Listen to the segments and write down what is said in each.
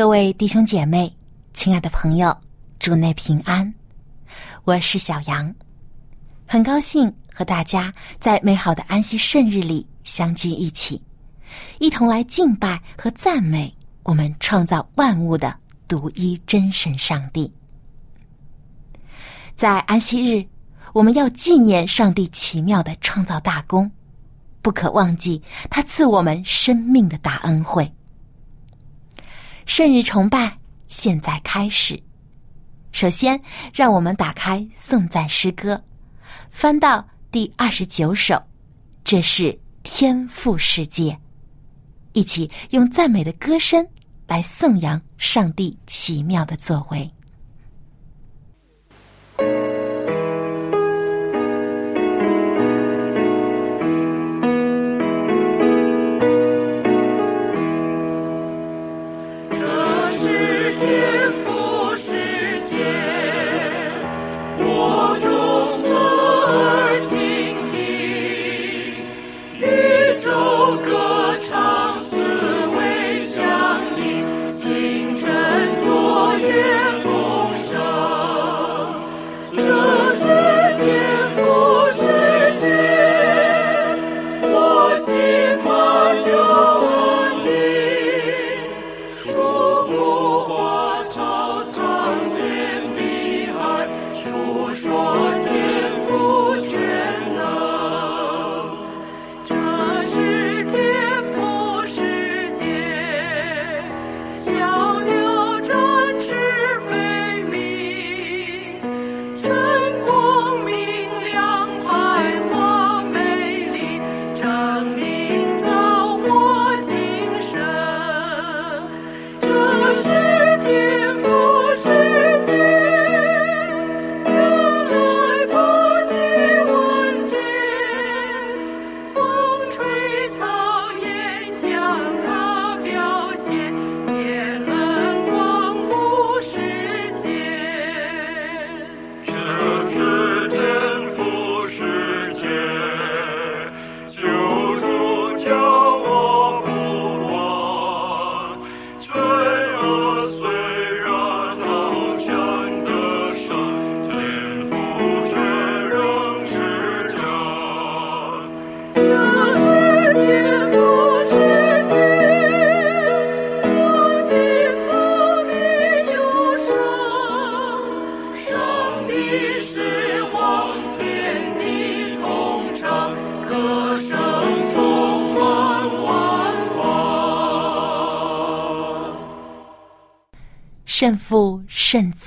各位弟兄姐妹，亲爱的朋友，祝内平安。我是小杨，很高兴和大家在美好的安息圣日里相聚一起，一同来敬拜和赞美我们创造万物的独一真神上帝。在安息日，我们要纪念上帝奇妙的创造大功，不可忘记他赐我们生命的大恩惠。圣日崇拜现在开始。首先，让我们打开颂赞诗歌，翻到第二十九首，这是天赋世界，一起用赞美的歌声来颂扬上帝奇妙的作为。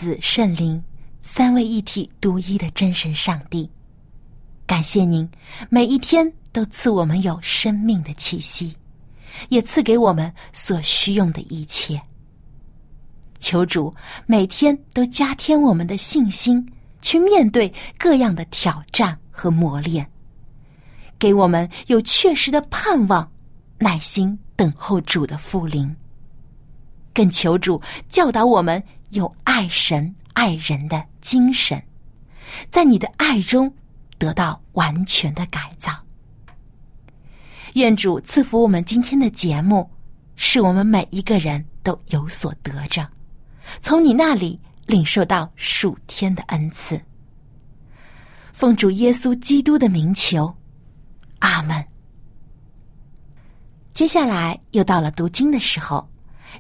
子、圣灵，三位一体、独一的真神上帝，感谢您每一天都赐我们有生命的气息，也赐给我们所需用的一切。求主每天都加添我们的信心，去面对各样的挑战和磨练，给我们有确实的盼望，耐心等候主的复临。更求主教导我们有爱神爱人的精神，在你的爱中得到完全的改造。愿主赐福我们今天的节目，使我们每一个人都有所得着，从你那里领受到数天的恩赐。奉主耶稣基督的名求，阿门。接下来又到了读经的时候。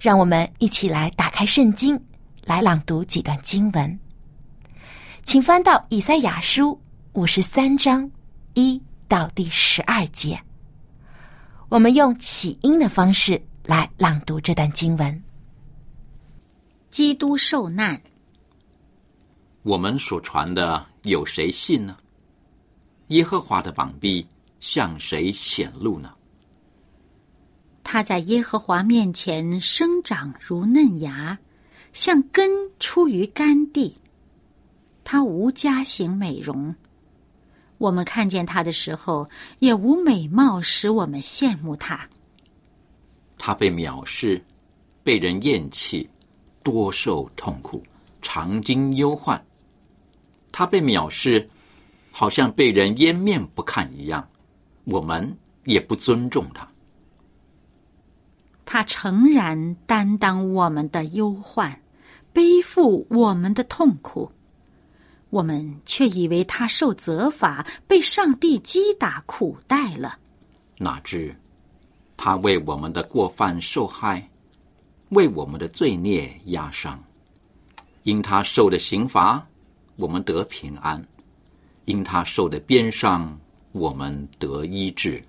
让我们一起来打开圣经，来朗读几段经文。请翻到以赛亚书五十三章一到第十二节。我们用起音的方式来朗读这段经文。基督受难，我们所传的有谁信呢？耶和华的膀臂向谁显露呢？他在耶和华面前生长如嫩芽，像根出于干地。他无家型美容，我们看见他的时候，也无美貌使我们羡慕他。他被藐视，被人厌弃，多受痛苦，常经忧患。他被藐视，好像被人掩面不看一样，我们也不尊重他。他诚然担当我们的忧患，背负我们的痛苦，我们却以为他受责罚，被上帝击打苦待了。哪知他为我们的过犯受害，为我们的罪孽压伤。因他受的刑罚，我们得平安；因他受的鞭伤，我们得医治。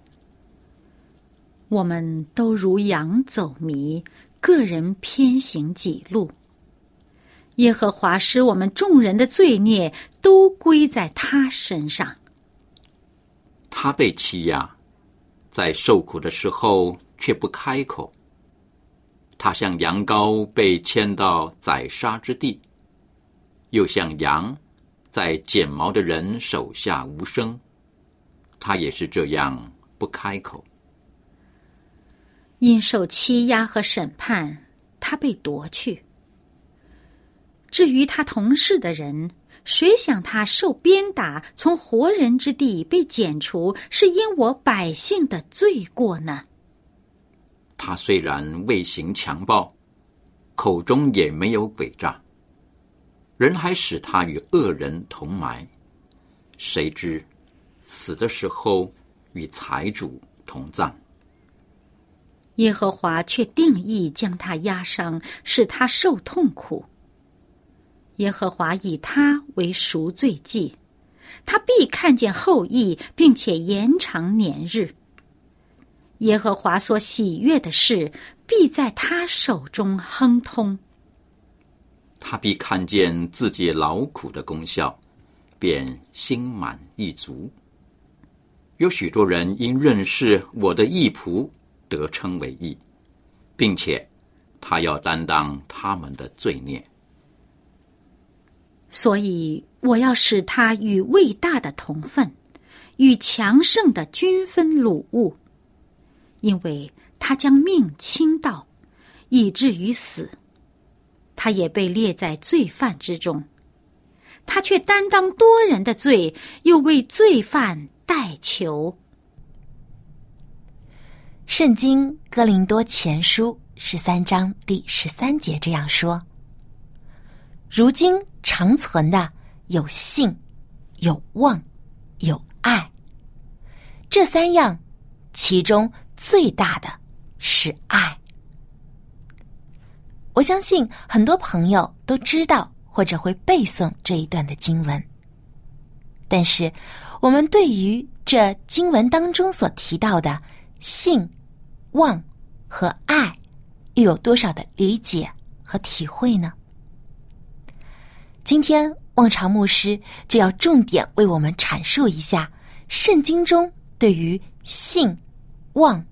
我们都如羊走迷，个人偏行己路。耶和华使我们众人的罪孽都归在他身上。他被欺压，在受苦的时候却不开口。他像羊羔被牵到宰杀之地，又像羊在剪毛的人手下无声。他也是这样不开口。因受欺压和审判，他被夺去。至于他同事的人，谁想他受鞭打，从活人之地被剪除，是因我百姓的罪过呢？他虽然未行强暴，口中也没有诡诈，人还使他与恶人同埋。谁知死的时候与财主同葬。耶和华却定义将他压伤，使他受痛苦。耶和华以他为赎罪祭，他必看见后裔，并且延长年日。耶和华所喜悦的事，必在他手中亨通。他必看见自己劳苦的功效，便心满意足。有许多人因认识我的义仆。得称为义，并且他要担当他们的罪孽，所以我要使他与伟大的同分，与强盛的均分掳物，因为他将命倾倒，以至于死，他也被列在罪犯之中，他却担当多人的罪，又为罪犯代求。圣经哥林多前书十三章第十三节这样说：“如今长存的有信、有望、有爱。这三样，其中最大的是爱。”我相信很多朋友都知道或者会背诵这一段的经文，但是我们对于这经文当中所提到的。信、望和爱，又有多少的理解和体会呢？今天，望潮牧师就要重点为我们阐述一下圣经中对于信、望、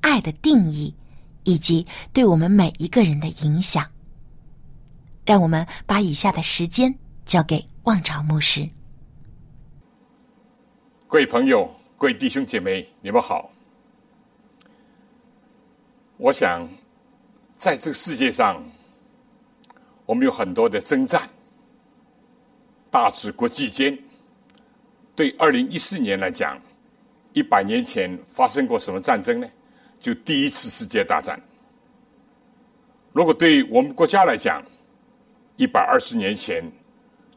爱的定义，以及对我们每一个人的影响。让我们把以下的时间交给望潮牧师。各位朋友，各位弟兄姐妹，你们好。我想，在这个世界上，我们有很多的征战，大至国际间。对二零一四年来讲，一百年前发生过什么战争呢？就第一次世界大战。如果对我们国家来讲，一百二十年前，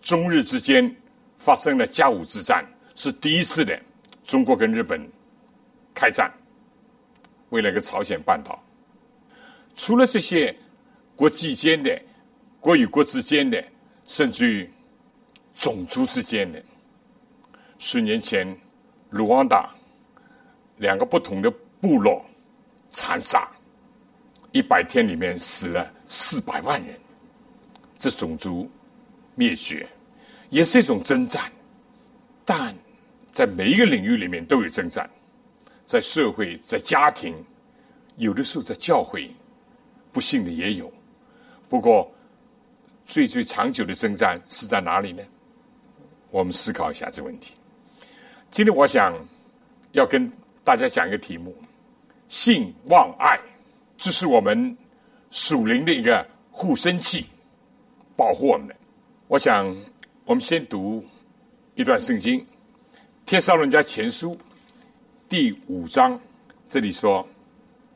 中日之间发生了甲午之战，是第一次的中国跟日本开战，为了一个朝鲜半岛。除了这些国际间的、国与国之间的，甚至于种族之间的，十年前，卢旺达两个不同的部落残杀，一百天里面死了四百万人，这种族灭绝也是一种征战，但在每一个领域里面都有征战。在社会、在家庭，有的时候在教会，不幸的也有。不过，最最长久的征战是在哪里呢？我们思考一下这个问题。今天我想要跟大家讲一个题目：性、望、爱，这是我们属灵的一个护身器，保护我们。我想，我们先读一段圣经，《帖撒罗人家前书》第五章，这里说，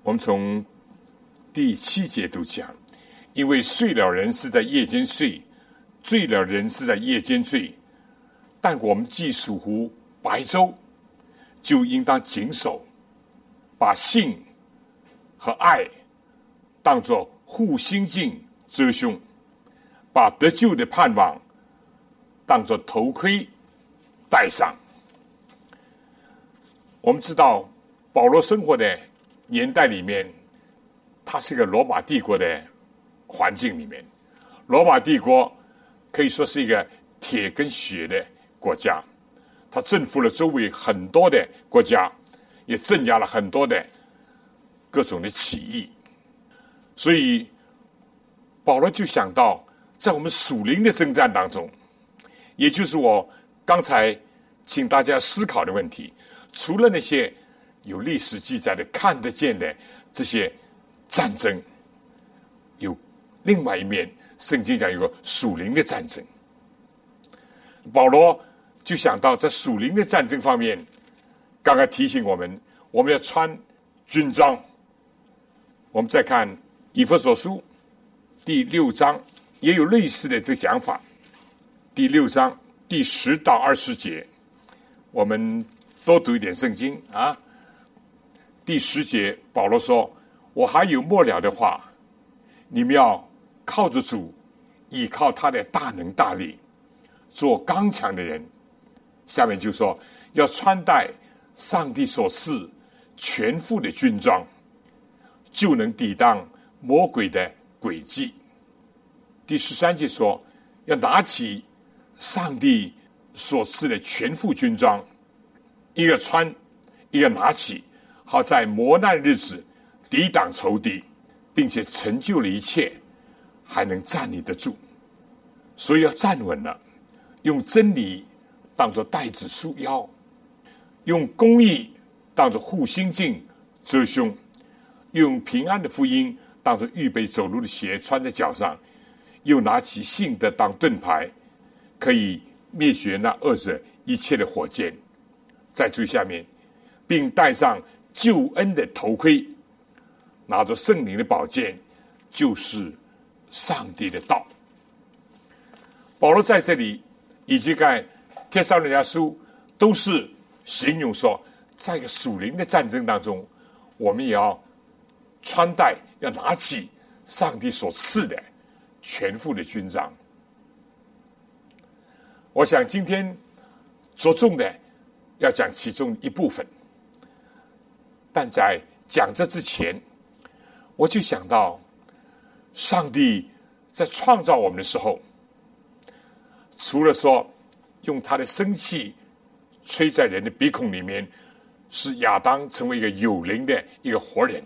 我们从第七节读讲，因为睡了人是在夜间睡，醉了人是在夜间醉。但我们既属乎白昼，就应当谨守，把性和爱当作护心镜遮胸，把得救的盼望当作头盔戴上。我们知道，保罗生活的年代里面，他是一个罗马帝国的环境里面，罗马帝国可以说是一个铁跟血的。国家，他征服了周围很多的国家，也镇压了很多的各种的起义，所以保罗就想到，在我们属灵的征战当中，也就是我刚才请大家思考的问题，除了那些有历史记载的看得见的这些战争，有另外一面，圣经讲有个属灵的战争，保罗。就想到在属灵的战争方面，刚刚提醒我们，我们要穿军装。我们再看以弗所书第六章，也有类似的这个讲法。第六章第十到二十节，我们多读一点圣经啊。第十节，保罗说：“我还有末了的话，你们要靠着主，依靠他的大能大力，做刚强的人。”下面就说要穿戴上帝所赐全副的军装，就能抵挡魔鬼的诡计。第十三节说要拿起上帝所赐的全副军装，一个穿，一个拿起，好在磨难日子抵挡仇敌，并且成就了一切，还能站立得住。所以要站稳了，用真理。当做带子束腰，用公义当做护心镜遮胸，用平安的福音当做预备走路的鞋穿在脚上，又拿起信德当盾牌，可以灭绝那恶者一切的火箭。在最下面，并戴上救恩的头盔，拿着圣灵的宝剑，就是上帝的道。保罗在这里以及在。天上人家书都是形容说，在一个属灵的战争当中，我们也要穿戴，要拿起上帝所赐的全副的军装。我想今天着重的要讲其中一部分，但在讲这之前，我就想到，上帝在创造我们的时候，除了说。用他的生气吹在人的鼻孔里面，使亚当成为一个有灵的一个活人。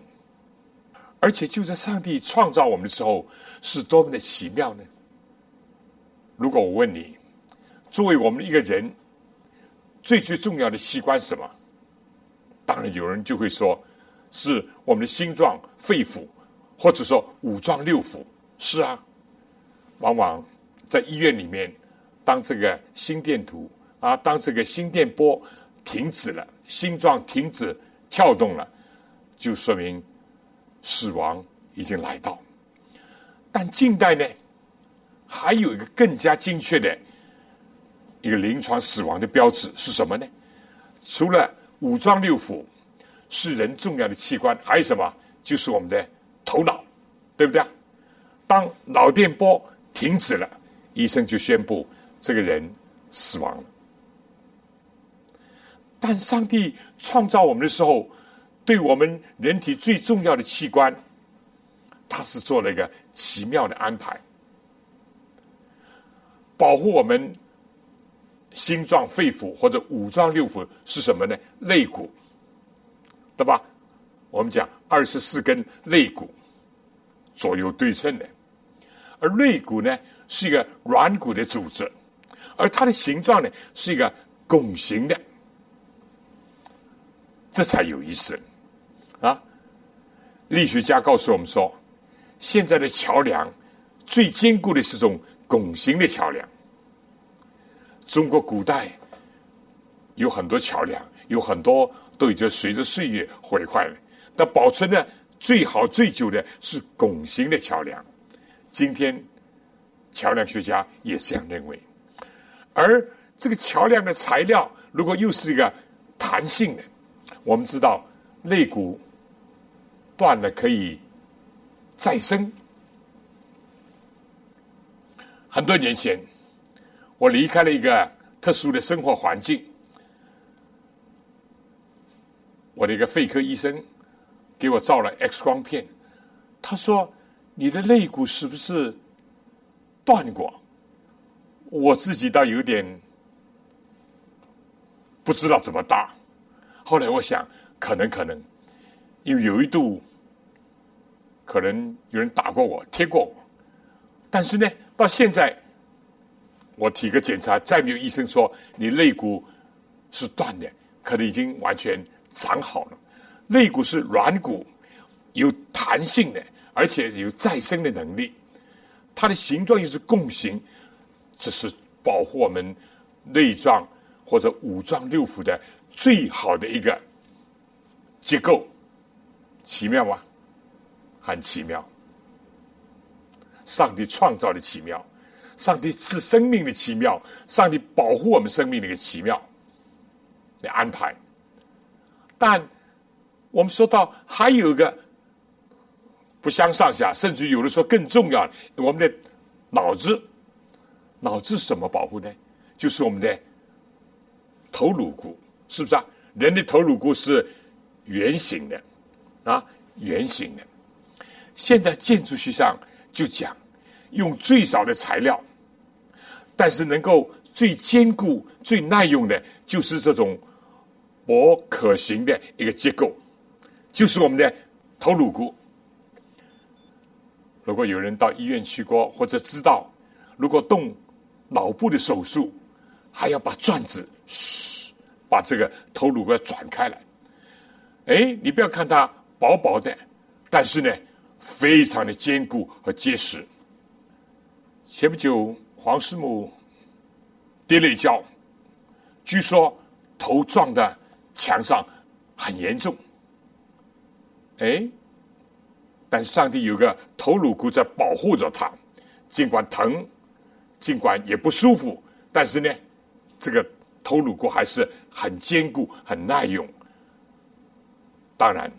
而且就在上帝创造我们的时候，是多么的奇妙呢？如果我问你，作为我们一个人最最重要的器官什么？当然有人就会说，是我们的心脏、肺腑，或者说五脏六腑。是啊，往往在医院里面。当这个心电图啊，当这个心电波停止了，心脏停止跳动了，就说明死亡已经来到。但近代呢，还有一个更加精确的一个临床死亡的标志是什么呢？除了五脏六腑是人重要的器官，还有什么？就是我们的头脑，对不对？当脑电波停止了，医生就宣布。这个人死亡了，但上帝创造我们的时候，对我们人体最重要的器官，他是做了一个奇妙的安排，保护我们心脏、肺腑或者五脏六腑是什么呢？肋骨，对吧？我们讲二十四根肋骨左右对称的，而肋骨呢是一个软骨的组织，而它的形状呢是一个拱形的，这才有意思啊！力学家告诉我们说，现在的桥梁最坚固的是种拱形的桥梁。中国古代有很多桥梁，有很多都已经随着岁月毁坏了。但保存的最好最久的是拱形的桥梁。今天桥梁学家也这样认为。而这个桥梁的材料，如果又是一个弹性的，我们知道肋骨断了可以再生。很多年前。我离开了一个特殊的生活环境，我的一个肺科医生给我照了 X 光片，他说：“你的肋骨是不是断过？”我自己倒有点不知道怎么答。后来我想，可能可能，因为有一度可能有人打过我、贴过我，但是呢，到现在。我体格检查，再没有医生说你肋骨是断的，可能已经完全长好了。肋骨是软骨，有弹性的，而且有再生的能力。它的形状又是共形，这是保护我们内脏或者五脏六腑的最好的一个结构。奇妙吗？很奇妙。上帝创造的奇妙。上帝赐生命的奇妙，上帝保护我们生命的一个奇妙的安排。但我们说到还有一个不相上下，甚至有的说更重要，我们的脑子，脑子什么保护呢？就是我们的头颅骨，是不是啊？人的头颅骨是圆形的啊，圆形的。现在建筑学上就讲，用最少的材料。但是能够最坚固、最耐用的，就是这种薄可行的一个结构，就是我们的头颅骨。如果有人到医院去过，或者知道，如果动脑部的手术，还要把转子，把这个头颅骨转开来。哎，你不要看它薄薄的，但是呢，非常的坚固和结实。前不久。黄师母跌了一跤，据说头撞的墙上很严重。哎，但上帝有个头颅骨在保护着他，尽管疼，尽管也不舒服，但是呢，这个头颅骨还是很坚固、很耐用。当然，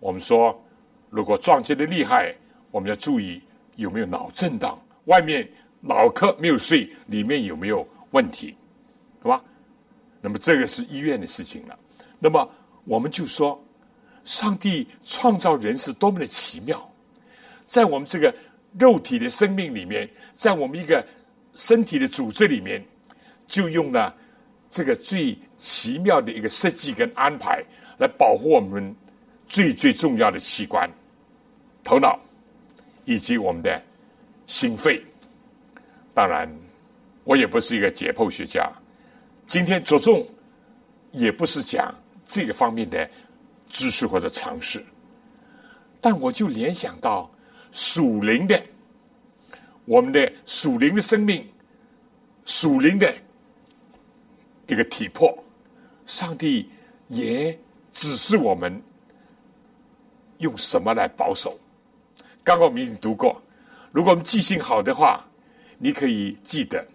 我们说如果撞击的厉害，我们要注意有没有脑震荡，外面。脑壳没有碎，里面有没有问题，是吧？那么这个是医院的事情了。那么我们就说，上帝创造人是多么的奇妙，在我们这个肉体的生命里面，在我们一个身体的组织里面，就用了这个最奇妙的一个设计跟安排，来保护我们最最重要的器官——头脑以及我们的心肺。当然，我也不是一个解剖学家。今天着重也不是讲这个方面的知识或者常识，但我就联想到属灵的，我们的属灵的生命，属灵的一个体魄，上帝也指示我们用什么来保守。刚刚我们已经读过，如果我们记性好的话。你可以记得，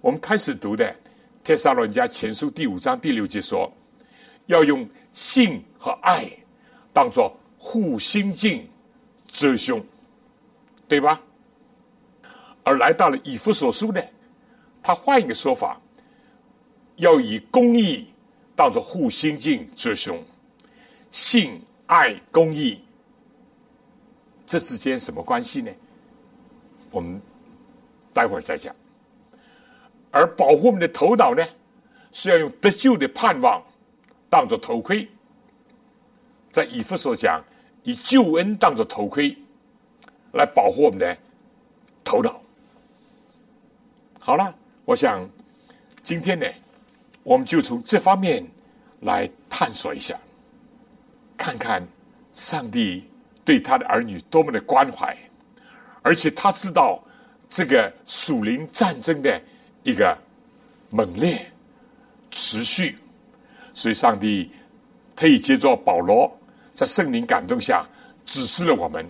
我们开始读的《帖撒罗尼迦前书》第五章第六节说，要用性和爱当做护心镜遮胸，对吧？而来到了以弗所书呢，他换一个说法，要以公义当做护心镜之胸，信爱公义，这之间什么关系呢？我们。待会儿再讲。而保护我们的头脑呢，是要用得救的盼望当做头盔。在以弗所讲，以救恩当作头盔，来保护我们的头脑。好了，我想今天呢，我们就从这方面来探索一下，看看上帝对他的儿女多么的关怀，而且他知道这个属灵战争的一个猛烈持续，所以上帝特意接着保罗在圣灵感动下指示了我们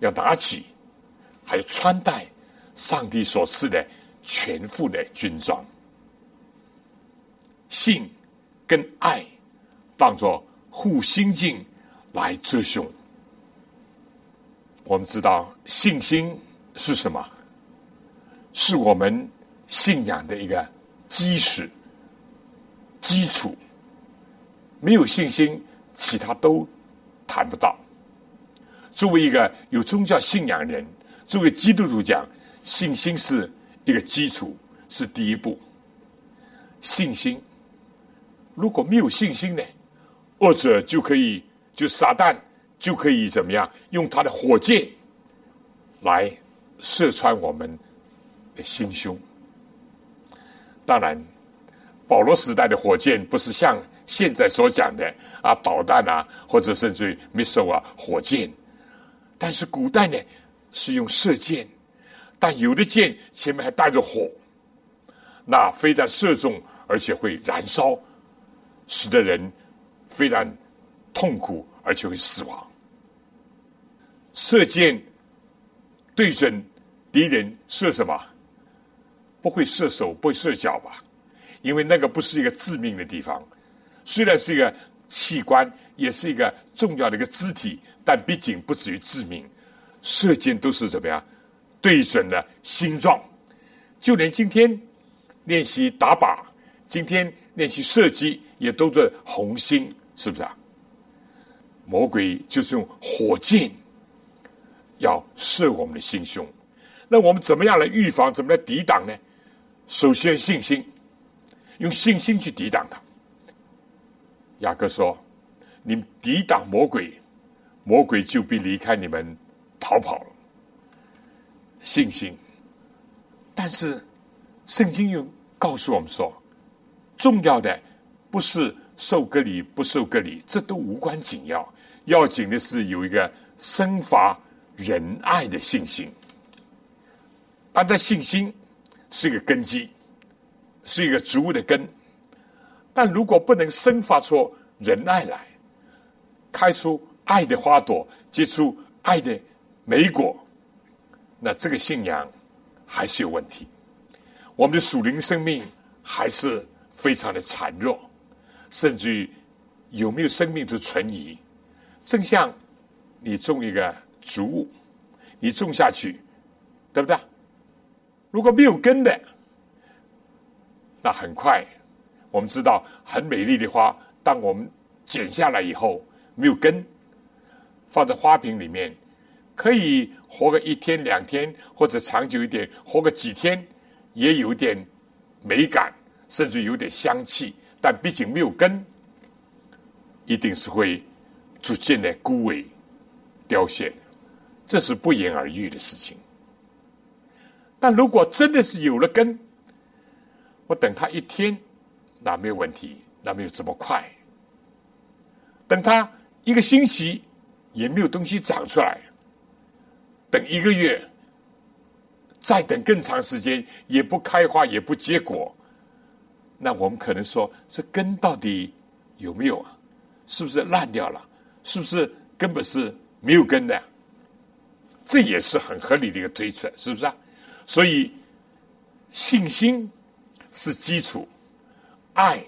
要拿起，还有穿戴上帝所赐的。全副的军装，信跟爱当作护心镜来遮胸。我们知道信心是什么？是我们信仰的一个基石、基础。没有信心，其他都谈不到。作为一个有宗教信仰人，作为基督徒讲，信心是。一个基础是第一步，信心。如果没有信心呢，恶者就可以就撒旦就可以怎么样？用他的火箭来射穿我们的心胸。当然，保罗时代的火箭不是像现在所讲的啊导弹啊，或者甚至于 missile 啊火箭，但是古代呢是用射箭。但有的箭前面还带着火，那非但射中，而且会燃烧，使得人非常痛苦，而且会死亡。射箭对准敌人射什么？不会射手，不会射脚吧？因为那个不是一个致命的地方，虽然是一个器官，也是一个重要的一个肢体，但毕竟不至于致命。射箭都是怎么样？对准了心脏，就连今天练习打靶，今天练习射击，也都是红心，是不是啊？魔鬼就是用火箭要射我们的心胸，那我们怎么样来预防？怎么来抵挡呢？首先信心，用信心去抵挡它。雅各说：“你抵挡魔鬼，魔鬼就必离开你们逃跑了。”信心，但是圣经又告诉我们说，重要的不是受割礼不受割礼，这都无关紧要，要紧的是有一个生发仁爱的信心。他的信心是一个根基，是一个植物的根，但如果不能生发出仁爱来，开出爱的花朵，结出爱的美果。那这个信仰还是有问题，我们的属灵生命还是非常的孱弱，甚至于有没有生命的存疑。正像你种一个植物，你种下去，对不对？如果没有根的，那很快我们知道很美丽的花，当我们剪下来以后没有根，放在花瓶里面。可以活个一天两天，或者长久一点，活个几天，也有点美感，甚至有点香气。但毕竟没有根，一定是会逐渐的枯萎、凋谢，这是不言而喻的事情。但如果真的是有了根，我等它一天，那没有问题，那没有这么快。等它一个星期，也没有东西长出来。等一个月，再等更长时间，也不开花，也不结果，那我们可能说，这根到底有没有啊？是不是烂掉了？是不是根本是没有根的？这也是很合理的一个推测，是不是啊？所以，信心是基础，爱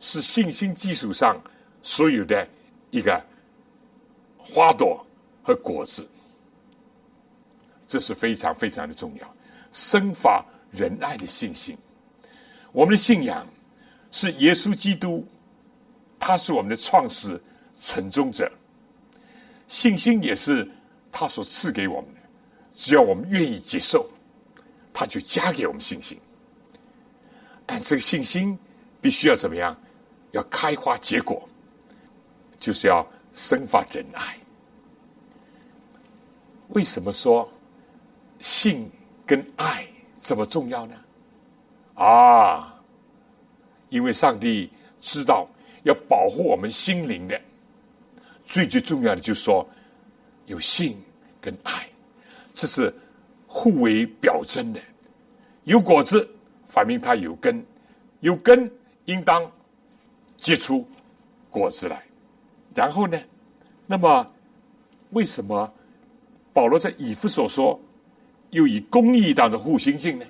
是信心基础上所有的一个花朵和果子。这是非常非常的重要，生发仁爱的信心。我们的信仰是耶稣基督，他是我们的创始成终者。信心也是他所赐给我们的，只要我们愿意接受，他就加给我们信心。但这个信心必须要怎么样？要开花结果，就是要生发仁爱。为什么说性跟爱这么重要呢？啊，因为上帝知道要保护我们心灵的最最重要的，就是说有性跟爱，这是互为表征的。有果子，反映它有根；有根，应当结出果子来。然后呢，那么为什么保罗在以弗所说又以公义当中互心性呢？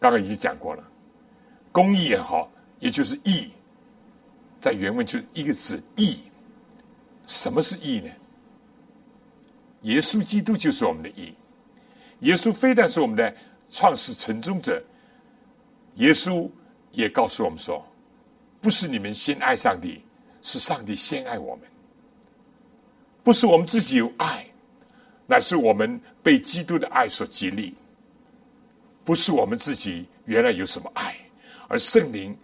刚刚已经讲过了，公义也好，也就是义，在原文就是一个字“义”。什么是义呢？耶稣基督就是我们的义。耶稣非但是我们的创始成终者，耶稣也告诉我们说：“不是你们先爱上帝，是上帝先爱我们。不是我们自己有爱，乃是我们被基督的爱所激励。”不是我们自己原来有什么爱，而圣灵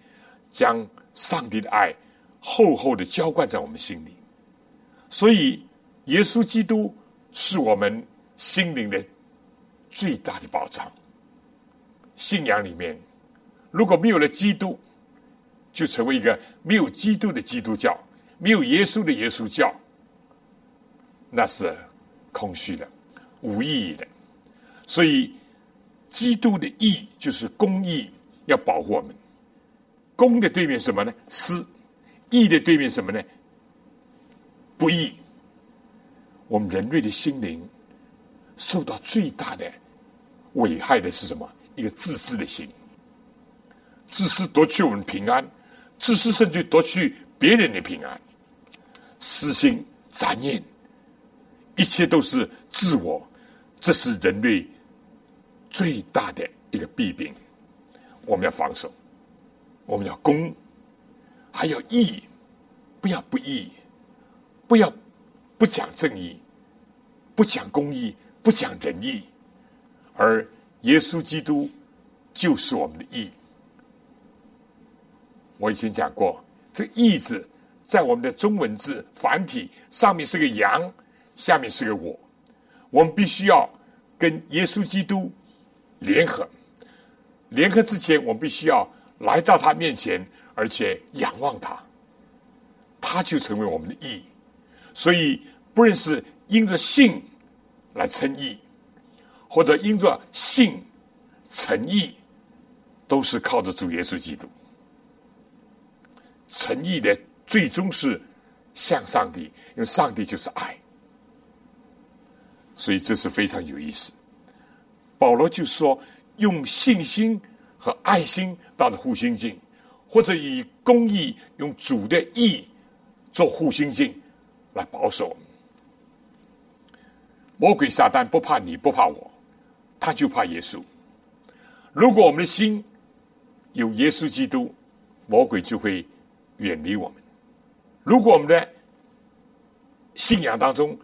将上帝的爱厚厚的浇灌在我们心里。所以，耶稣基督是我们心灵的最大的保障。信仰里面，如果没有了基督，就成为一个没有基督的基督教，没有耶稣的耶稣教，那是空虚的、无意义的。所以。基督的义就是公义，要保护我们。公的对面什么呢？私。义的对面什么呢？不义。我们人类的心灵受到最大的危害的是什么？一个自私的心。自私夺去我们平安，自私甚至夺去别人的平安。私心杂念，一切都是自我，这是人类。最大的一个弊病，我们要防守，我们要攻，还要义，不要不义，不要不讲正义，不讲公义，不讲仁义，而耶稣基督就是我们的义。我以前讲过，这“义”字在我们的中文字繁体上面是个羊，下面是个我，我们必须要跟耶稣基督。联合，联合之前，我们必须要来到他面前，而且仰望他，他就成为我们的义。所以，不论是因着信来称义，或者因着信诚意，都是靠着主耶稣基督。诚意的最终是向上帝，因为上帝就是爱，所以这是非常有意思。保罗就说：“用信心和爱心当护心镜，或者以公义用主的义做护心镜来保守。魔鬼撒旦不怕你不怕我，他就怕耶稣。如果我们的心有耶稣基督，魔鬼就会远离我们。如果我们的信仰当中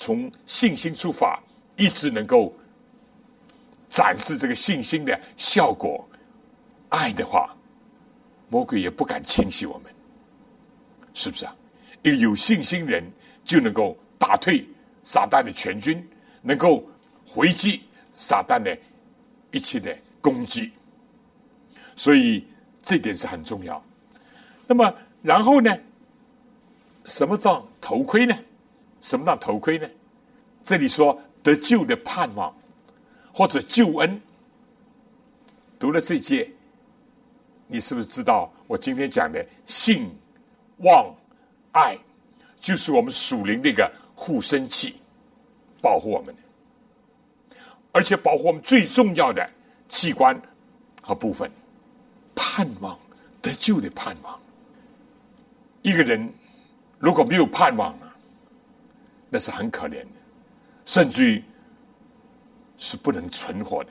从信心出发，一直能够。”展示这个信心的效果，爱的话，魔鬼也不敢侵袭我们，是不是啊？一个有信心人就能够打退撒旦的全军，能够回击撒旦的一切的攻击，所以这点是很重要。那么，然后呢？什么叫头盔呢？什么叫头盔呢？这里说得救的盼望。或者救恩，读了这节，你是不是知道我今天讲的信、望、爱，就是我们属灵的一个护身器，保护我们的，而且保护我们最重要的器官和部分，盼望得救的盼望。一个人如果没有盼望，那是很可怜的，甚至于。是不能存活的，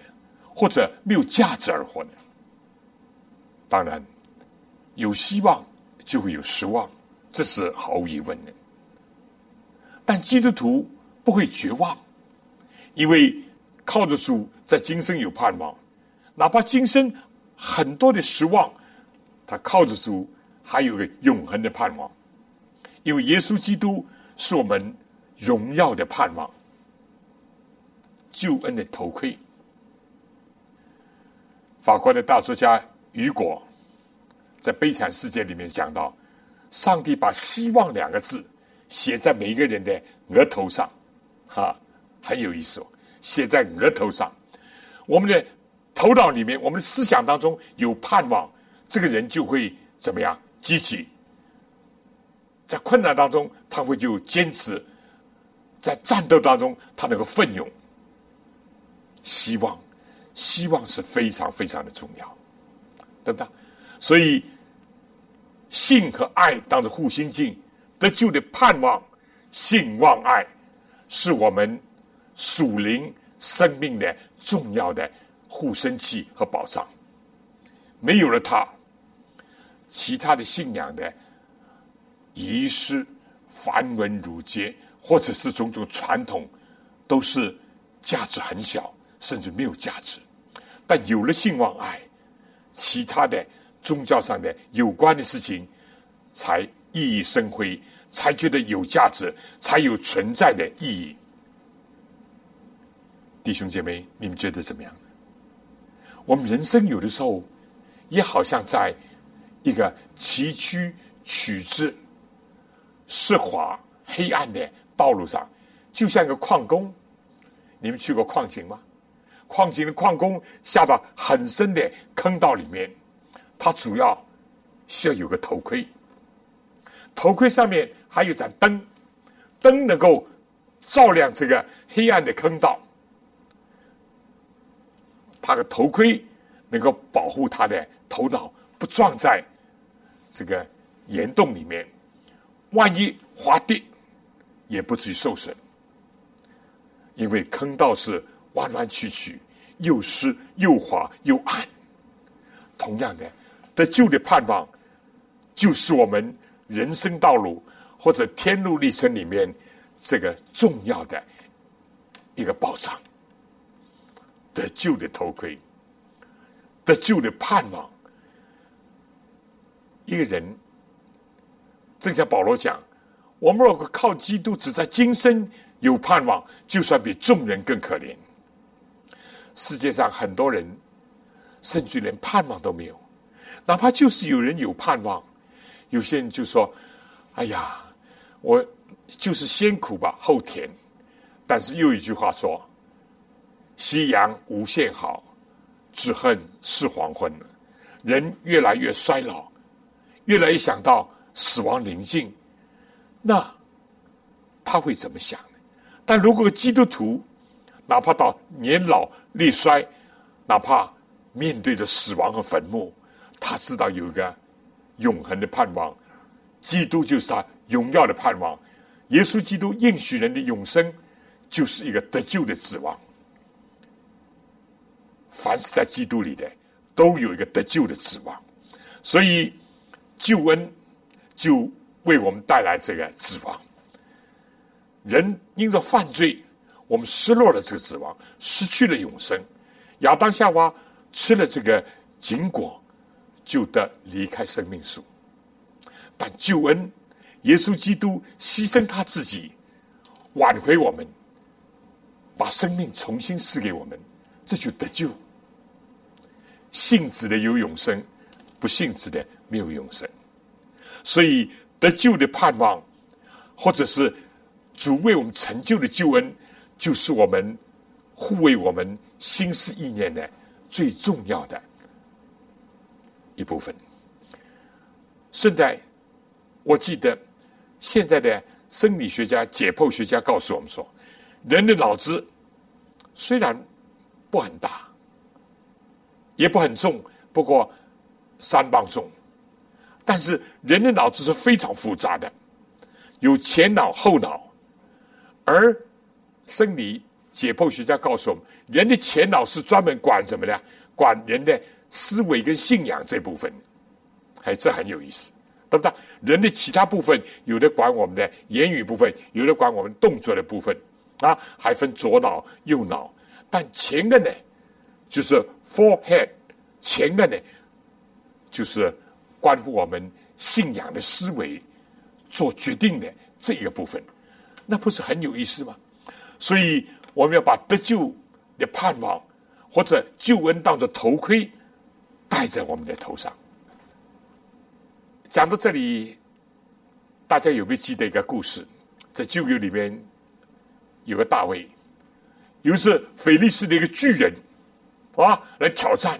或者没有价值而活的。当然，有希望就会有失望，这是毫无疑问的。但基督徒不会绝望，因为靠着主，在今生有盼望，哪怕今生很多的失望，他靠着主还有个永恒的盼望，因为耶稣基督是我们荣耀的盼望，救恩的头盔。法国的大作家雨果在《悲惨世界》里面讲到，上帝把“希望”两个字写在每一个人的额头上，哈，很有意思哦，写在额头上。我们的头脑里面，我们的思想当中有盼望，这个人就会怎么样？积极，在困难当中，他会就坚持；在战斗当中，他能够奋勇。希望，希望是非常非常的重要，对不对？所以，信和爱当着护心镜，得救的盼望，信望爱，是我们属灵生命的重要的护身器和保障。没有了它。其他的信仰的仪式、繁文缛节，或者是种种传统，都是价值很小，甚至没有价值。但有了信望爱，其他的宗教上的有关的事情，才熠熠生辉，才觉得有价值，才有存在的意义。弟兄姐妹，你们觉得怎么样？我们人生有的时候，也好像在。一个崎岖曲折、湿滑、黑暗的道路上，就像一个矿工。你们去过矿井吗？矿井的矿工下到很深的坑道里面，他主要需要有个头盔，头盔上面还有盏灯，灯能够照亮这个黑暗的坑道。他的头盔能够保护他的头脑。不撞在这个岩洞里面，万一滑跌，也不至于受损。因为坑道是弯弯曲曲，又湿又滑又暗。同样的，得救的盼望，就是我们人生道路或者天路历程里面这个重要的一个保障。得救的头盔，得救的盼望。一个人，正像保罗讲：“我们如果靠基督，只在今生有盼望，就算比众人更可怜。”世界上很多人，甚至连盼望都没有。哪怕就是有人有盼望，有些人就说：“哎呀，我就是先苦吧，后甜。”但是又一句话说：“夕阳无限好，只恨是黄昏。”人越来越衰老。越来越想到死亡临近，那他会怎么想呢？但如果基督徒哪怕到年老力衰，哪怕面对着死亡和坟墓，他知道有一个永恒的盼望，基督就是他荣耀的盼望。耶稣基督应许人的永生，就是一个得救的指望。凡是在基督里的，都有一个得救的指望，所以。救恩就为我们带来这个指望。人因着犯罪，我们失落了这个指望，失去了永生。亚当夏娃吃了这个禁果，就得离开生命树。但救恩，耶稣基督牺牲他自己，挽回我们，把生命重新赐给我们，这就得救。信子的有永生，不信子的。没有永生，所以得救的盼望，或者是主为我们成就的救恩，就是我们护卫我们心思意念的最重要的一部分。顺带，我记得现在的生理学家、解剖学家告诉我们说，人的脑子虽然不很大，也不很重，不过三磅重。但是人的脑子是非常复杂的，有前脑后脑，而生理解剖学家告诉我们，人的前脑是专门管什么的？管人的思维跟信仰这部分，哎，这很有意思，对不对？人的其他部分，有的管我们的言语部分，有的管我们动作的部分，啊，还分左脑右脑，但前个呢，就是 forehead，前个呢，就是。关乎我们信仰的思维做决定的这一个部分，那不是很有意思吗？所以我们要把得救的盼望或者救恩当作头盔戴在我们的头上。讲到这里，大家有没有记得一个故事？在旧约里面有个大卫，有一次菲利斯的一个巨人啊来挑战，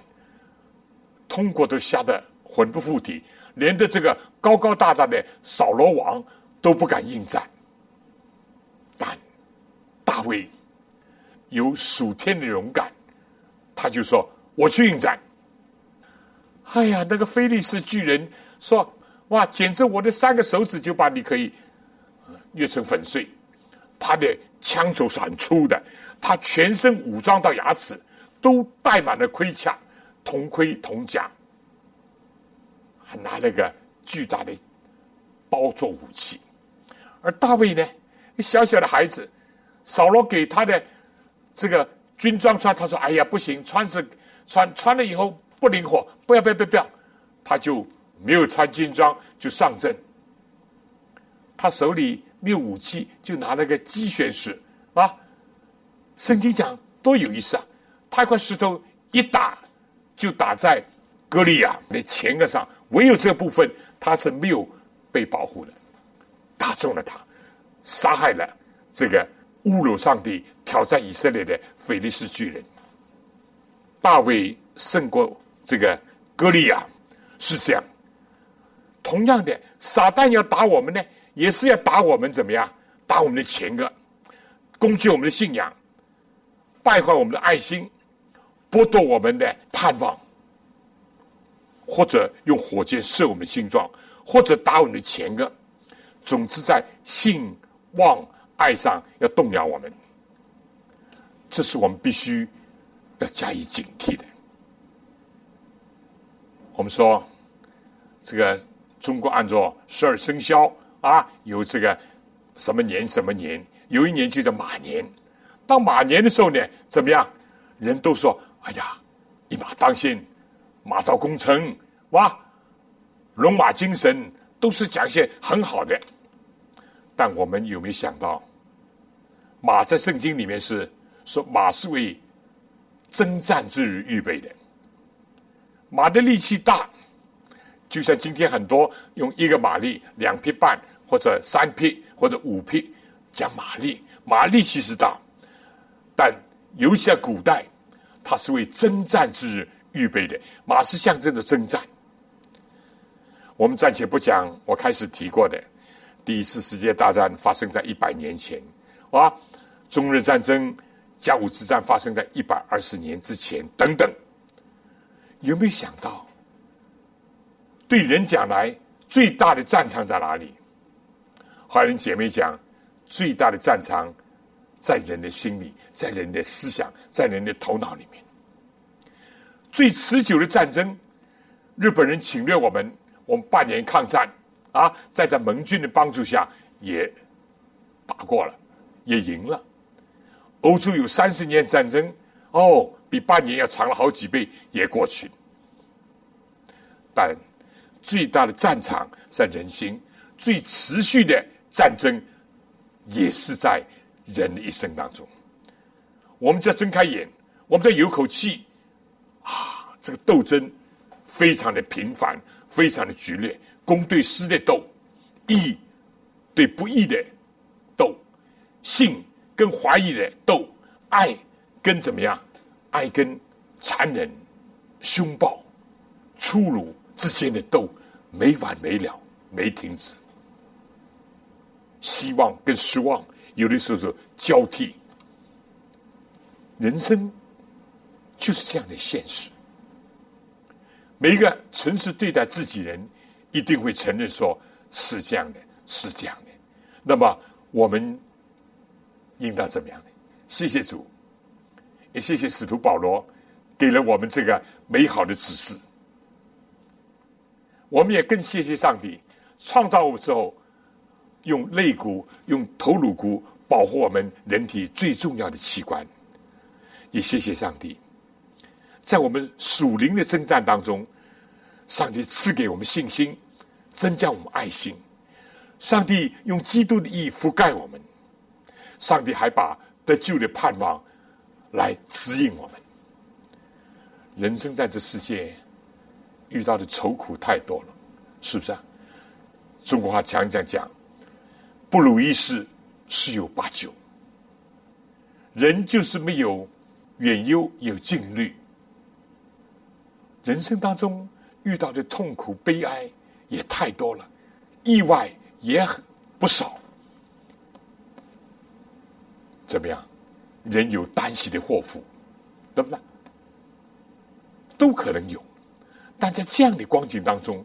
通过都吓得魂不附体，连的这个高高大大的扫罗王都不敢应战。但大卫有属天的勇敢，他就说：“我去应战。”哎呀，那个菲利斯巨人说。哇！简直我的三个手指就把你可以捏成粉碎。他的枪手是很粗的，他全身武装到牙齿，都戴满了盔甲，铜盔铜甲，拿了个巨大的包做武器。而大卫呢，小小的孩子，扫罗给他的这个军装穿，他说：“哎呀，不行，穿是穿穿了以后不灵活，不要不要不要不要。”他就。没有穿军装就上阵，他手里没有武器，就拿了个鸡旋石啊。圣经讲多有意思啊！他一块石头一打，就打在歌利亚的前额上，唯有这部分他是没有被保护的，打中了他，杀害了这个侮辱上帝、挑战以色列的菲利斯巨人。大卫胜过这个歌利亚，是这样。同样的，撒旦要打我们呢，也是要打我们怎么样？打我们的前额，攻击我们的信仰，败坏我们的爱心，剥夺我们的盼望，或者用火箭射我们的心脏，或者打我们的前额。总之，在性望爱上要动摇我们，这是我们必须要加以警惕的。我们说这个。中国按照十二生肖啊，有这个什么年什么年，有一年就叫马年。到马年的时候呢，怎么样？人都说：“哎呀，一马当先，马到功成，哇，龙马精神，都是讲些很好的。”但我们有没有想到，马在圣经里面是说马是为征战之日预备的，马的力气大。就像今天很多用一个马力、两匹半或者三匹或者五匹讲马力，马力其实大，但尤其在古代，它是为征战之日预备的。马是象征着征战。我们暂且不讲，我开始提过的第一次世界大战发生在一百年前，啊，中日战争、甲午之战发生在一百二十年之前，等等，有没有想到？对人讲来，最大的战场在哪里？华人姐妹讲，最大的战场在人的心里，在人的思想，在人的头脑里面。最持久的战争，日本人侵略我们，我们半年抗战啊，在这盟军的帮助下也打过了，也赢了。欧洲有三十年战争，哦，比半年要长了好几倍，也过去。但最大的战场在人心，最持续的战争也是在人的一生当中。我们只要睁开眼，我们要有口气啊！这个斗争非常的频繁，非常的剧烈，公对私的斗，义对不义的斗，信跟怀疑的斗，爱跟怎么样？爱跟残忍、凶暴、粗鲁。之间的斗没完没了，没停止。希望跟失望有的时候是交替。人生就是这样的现实。每一个诚实对待自己人，一定会承认说是这样的，是这样的。那么我们应当怎么样呢？谢谢主，也谢谢使徒保罗给了我们这个美好的指示。我们也更谢谢上帝创造我们之后，用肋骨、用头颅骨保护我们人体最重要的器官。也谢谢上帝，在我们属灵的征战当中，上帝赐给我们信心，增加我们爱心。上帝用基督的义覆盖我们，上帝还把得救的盼望来指引我们。人生在这世界遇到的愁苦太多了，是不是啊？中国话讲讲讲，不如意事十有八九。人就是没有远忧，有近虑。人生当中遇到的痛苦、悲哀也太多了，意外也很不少。怎么样？人有单喜的祸福，对不对？都可能有。但在这样的光景当中，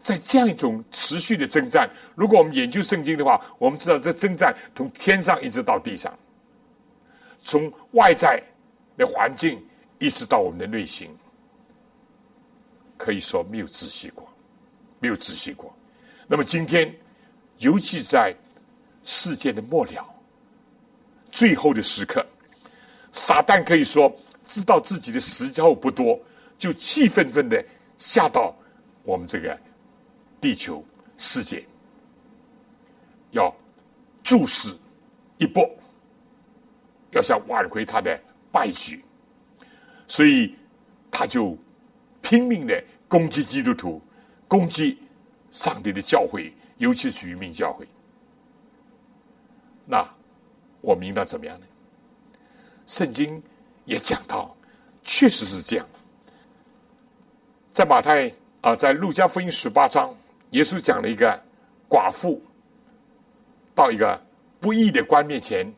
在这样一种持续的征战，如果我们研究圣经的话，我们知道这征战从天上一直到地上，从外在的环境一直到我们的内心，可以说没有仔细过，没有仔细过。那么今天，尤其在世界的末了、最后的时刻，撒旦可以说知道自己的时候不多，就气愤愤的下到我们这个。地球世界要注视一波，要想挽回他的败局，所以他就拼命的攻击基督徒，攻击上帝的教会，尤其是渔民教会。那我们应当怎么样呢？圣经也讲到，确实是这样，在马太啊，在路加福音十八章。耶稣讲了一个寡妇到一个不义的官面前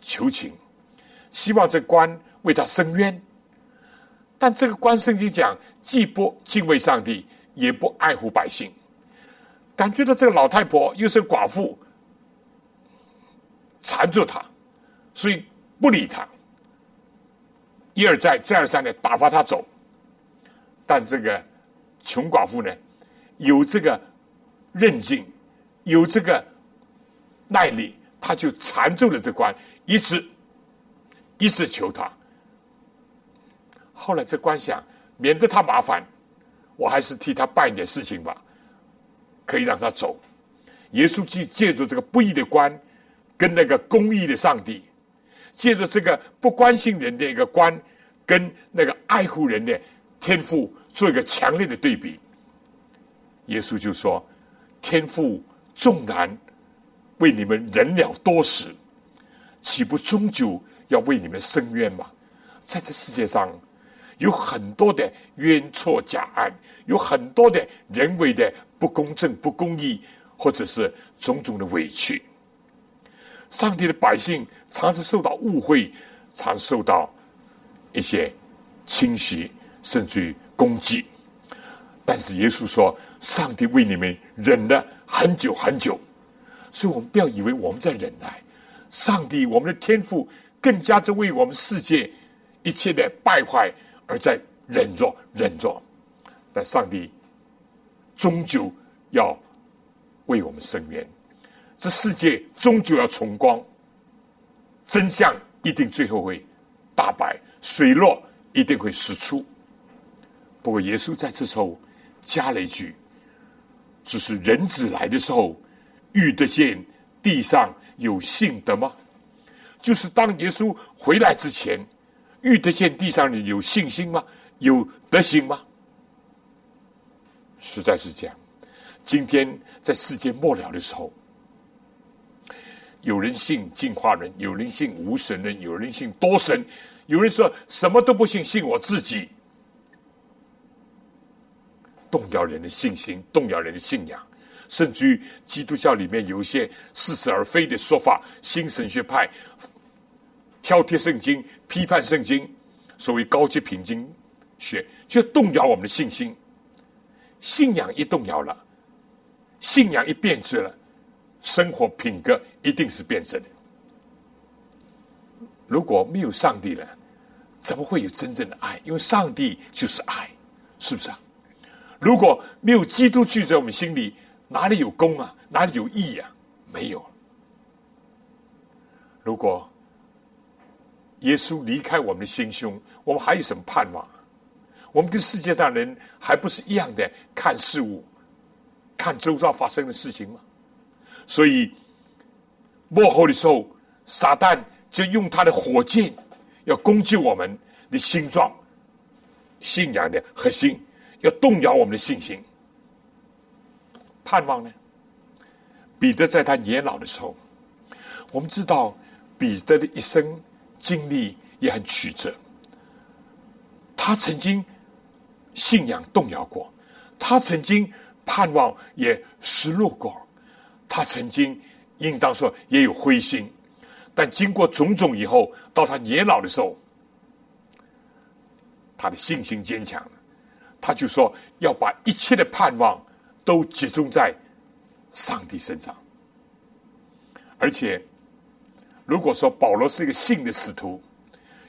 求情，希望这官为他伸冤。但这个官圣经讲，既不敬畏上帝，也不爱护百姓，感觉到这个老太婆又是寡妇，缠住他，所以不理他，一而再，再而三的打发他走。但这个穷寡妇呢？有这个韧劲，有这个耐力，他就缠住了这关，一直一直求他。后来这官想，免得他麻烦，我还是替他办一点事情吧，可以让他走。耶稣既借助这个不义的官，跟那个公义的上帝，借着这个不关心人的一个官，跟那个爱护人的天赋做一个强烈的对比。耶稣就说：“天父纵然为你们忍了多时，岂不终究要为你们伸冤吗？在这世界上，有很多的冤错假案，有很多的人为的不公正、不公义，或者是种种的委屈。上帝的百姓常常受到误会，常受到一些侵袭，甚至于攻击。但是耶稣说。”上帝为你们忍了很久很久，所以我们不要以为我们在忍耐。上帝，我们的天赋更加在为我们世界一切的败坏而在忍着忍着。但上帝终究要为我们伸冤，这世界终究要重光，真相一定最后会大白，水落一定会石出。不过耶稣在这时候加了一句。只是人子来的时候，遇得见地上有信的吗？就是当耶稣回来之前，遇得见地上人有信心吗？有德行吗？实在是这样。今天在世界末了的时候，有人信进化论，有人信无神论，有人信多神，有人说什么都不信，信我自己。动摇人的信心，动摇人的信仰，甚至于基督教里面有一些似是而非的说法，新神学派挑剔圣经、批判圣经，所谓高级品经学，就动摇我们的信心。信仰一动摇了，信仰一变质了，生活品格一定是变质的。如果没有上帝了，怎么会有真正的爱？因为上帝就是爱，是不是啊？如果没有基督聚在我们心里，哪里有功啊？哪里有义啊？没有。如果耶稣离开我们的心胸，我们还有什么盼望？我们跟世界上人还不是一样的看事物、看周遭发生的事情吗？所以幕后的时候，撒旦就用他的火箭要攻击我们的心脏、信仰的核心，要动摇我们的信心。盼望呢？彼得在他年老的时候，我们知道彼得的一生经历也很曲折。他曾经信仰动摇过，他曾经盼望也失落过，他曾经应当说也有灰心。但经过种种以后，到他年老的时候，他的信心坚强了。他就说要把一切的盼望都集中在。上帝身上，而且，如果说保罗是一个信的使徒，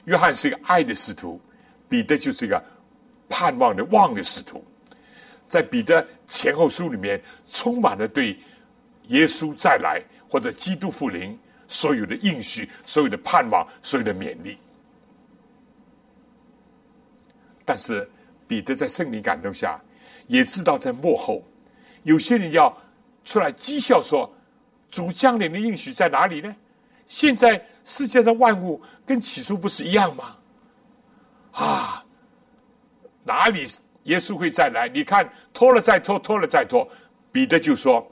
约翰是一个爱的使徒，彼得就是一个盼望的望的使徒，在彼得前后书里面，充满了对耶稣再来或者基督复临所有的应许、所有的盼望、所有的勉励。但是彼得在圣灵感动下，也知道在幕后有些人要。出来讥笑说：“主将领的应许在哪里呢？现在世界上万物跟起初不是一样吗？啊，哪里耶稣会再来？你看拖了再拖，拖了再拖。彼得就说：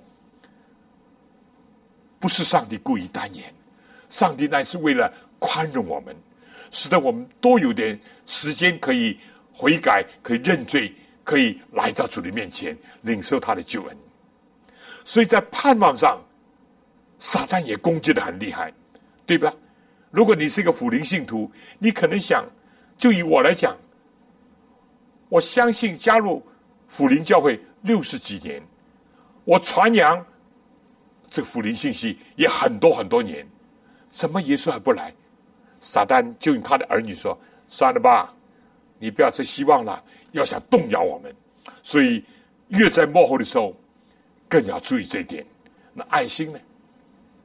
不是上帝故意单言，上帝乃是为了宽容我们，使得我们多有点时间可以悔改，可以认罪，可以来到主的面前，领受他的救恩。”所以在盼望上，撒旦也攻击的很厉害，对吧？如果你是一个辅灵信徒，你可能想，就以我来讲，我相信加入辅灵教会六十几年，我传扬这个辅灵信息也很多很多年，怎么耶稣还不来？撒旦就用他的儿女说：“算了吧，你不要再希望了，要想动摇我们。”所以越在幕后的时候。更要注意这一点。那爱心呢？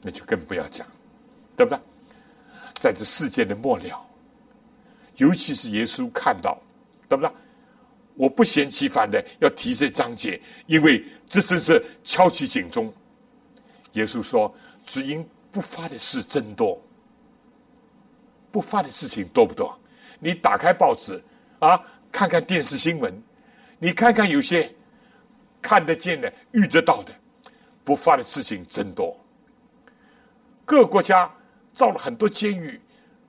那就更不要讲，对不对？在这世界的末了，尤其是耶稣看到，对不对？我不嫌其烦的要提这章节，因为这真是敲起警钟。耶稣说：“只因不发的事真多，不发的事情多不多？你打开报纸啊，看看电视新闻，你看看有些。”看得见的、遇得到的，不发的事情真多。各国家造了很多监狱，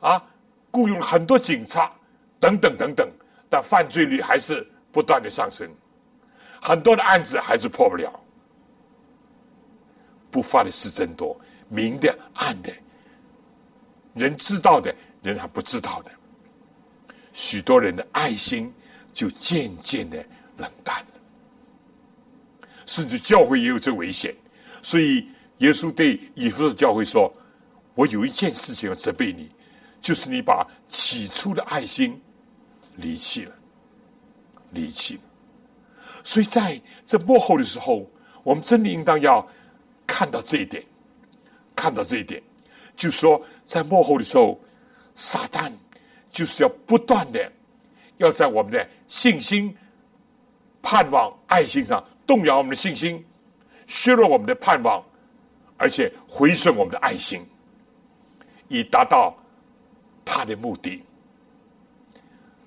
啊，雇佣了很多警察，等等等等，但犯罪率还是不断的上升，很多的案子还是破不了。不发的事真多，明的、暗的，人知道的，人还不知道的，许多人的爱心就渐渐的冷淡了。甚至教会也有这危险，所以耶稣对以弗所教会说：“我有一件事情要责备你，就是你把起初的爱心离弃了，离弃了。所以在这幕后的时候，我们真的应当要看到这一点，看到这一点，就说在幕后的时候，撒旦就是要不断的要在我们的信心、盼望、爱心上。”动摇我们的信心，削弱我们的盼望，而且回损我们的爱心，以达到他的目的。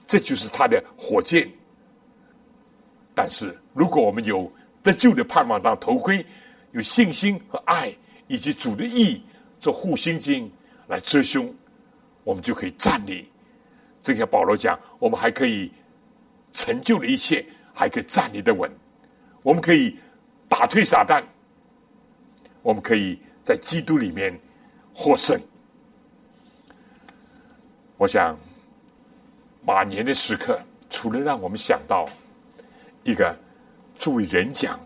这就是他的火箭。但是，如果我们有得救的盼望当头盔，有信心和爱以及主的意做护心镜来遮胸，我们就可以站立。正像保罗讲，我们还可以成就了一切，还可以站立的稳。我们可以打退撒旦，我们可以在基督里面获胜。我想，马年的时刻，除了让我们想到一个作为人讲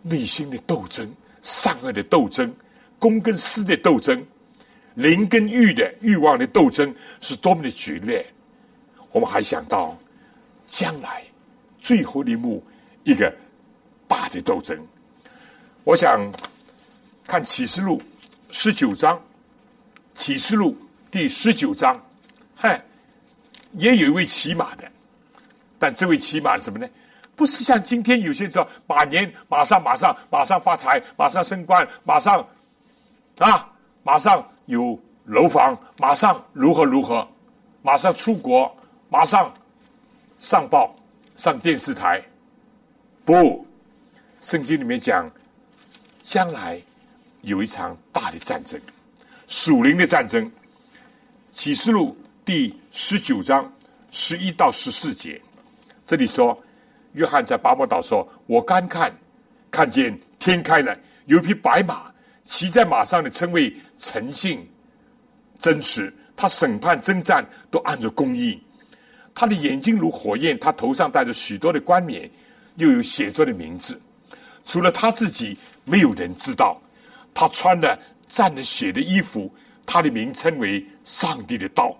内心的斗争、善恶的斗争、公跟私的斗争、灵跟欲的欲望的斗争是多么的剧烈，我们还想到将来最后一幕一个。大的斗争，我想看启示录十九章，启示录第十九章，嗨，也有一位骑马的，但这位骑马什么呢？不是像今天有些人说马年马上马上马上发财，马上升官，马上啊，马上有楼房，马上如何如何，马上出国，马上上报上电视台。不，圣经里面讲，将来有一场大的战争，属灵的战争。启示录第十九章十一到十四节，这里说。约翰在巴莫岛说：“我刚看，看见天开了，有一匹白马，骑在马上的称谓诚信、真实。他审判征战都按照公义。他的眼睛如火焰，他头上戴着许多的冠冕，又有写作的名字。除了他自己，没有人知道。他穿的蘸了血的衣服，他的名称为上帝的道。”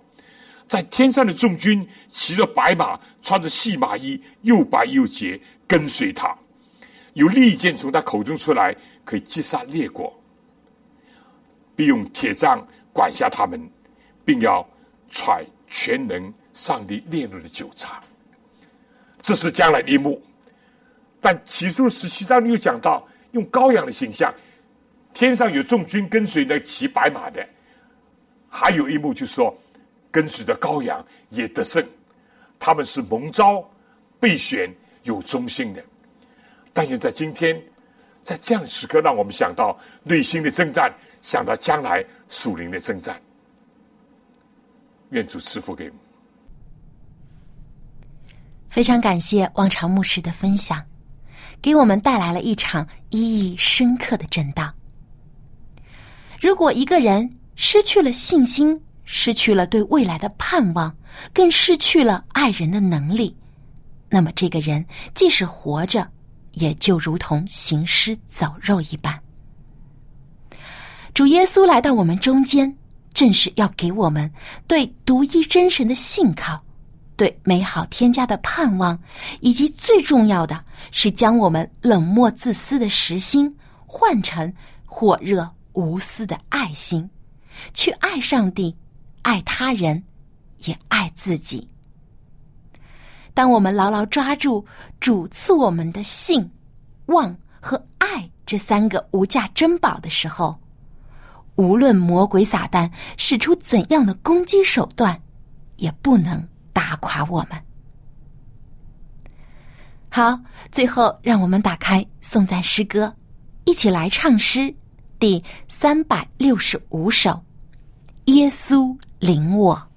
在天上的众军骑着白马，穿着细麻衣，又白又洁，跟随他。有利剑从他口中出来，可以击杀列国，并用铁杖管辖他们，并要揣全能上帝列入的酒茶。这是将来的一幕。但起初十七章里又讲到用羔羊的形象，天上有众军跟随那骑白马的。还有一幕就是说。跟随着羔羊也得胜，他们是蒙召、备选、有忠心的。但愿在今天，在这样的时刻，让我们想到内心的征战，想到将来属灵的征战。愿主赐福给我们。非常感谢望潮牧师的分享，给我们带来了一场意义深刻的震荡。如果一个人失去了信心，失去了对未来的盼望，更失去了爱人的能力，那么这个人即使活着，也就如同行尸走肉一般。主耶稣来到我们中间，正是要给我们对独一真神的信靠，对美好添加的盼望，以及最重要的是将我们冷漠自私的实心换成火热无私的爱心，去爱上帝。爱他人，也爱自己。当我们牢牢抓住主赐我们的信、望和爱这三个无价珍宝的时候，无论魔鬼撒旦使出怎样的攻击手段，也不能打垮我们。好，最后让我们打开颂赞诗歌，一起来唱诗第三百六十五首《耶稣》。领我。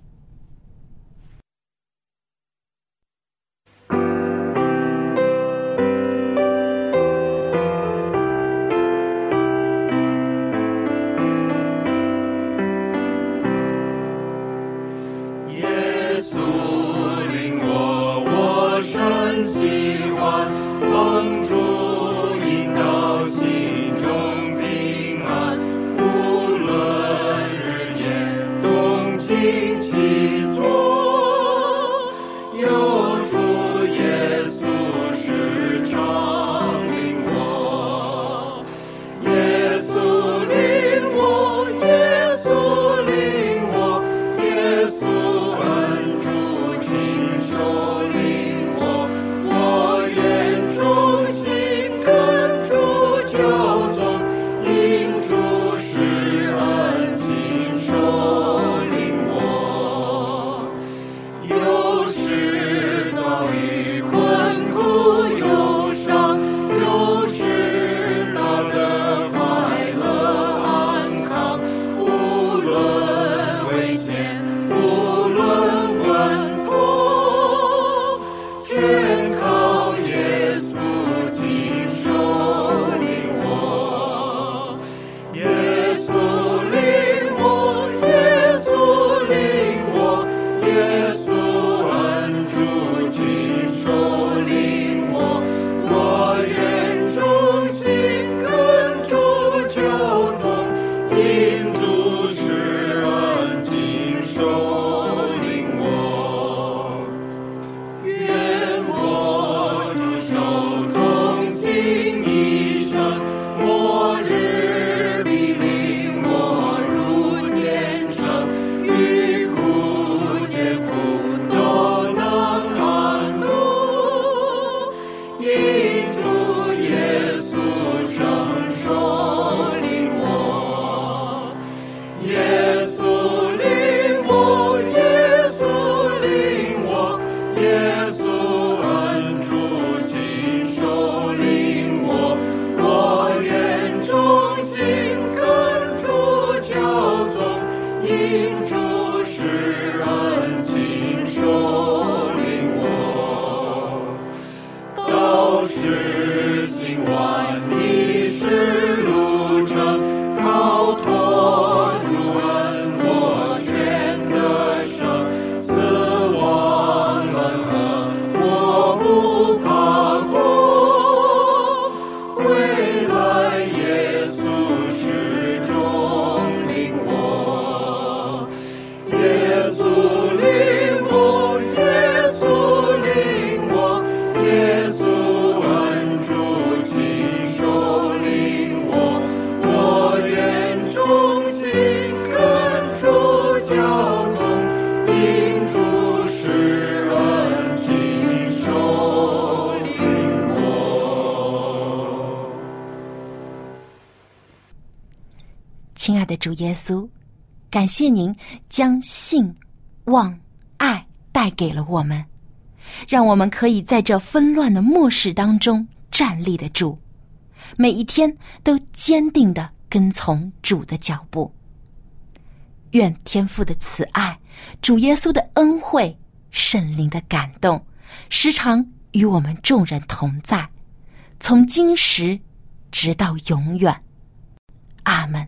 感谢您将信、望、爱带给了我们，让我们可以在这纷乱的末世当中站立得住，每一天都坚定的跟从主的脚步。愿天父的慈爱、主耶稣的恩惠、圣灵的感动，时常与我们众人同在，从今时直到永远。阿门。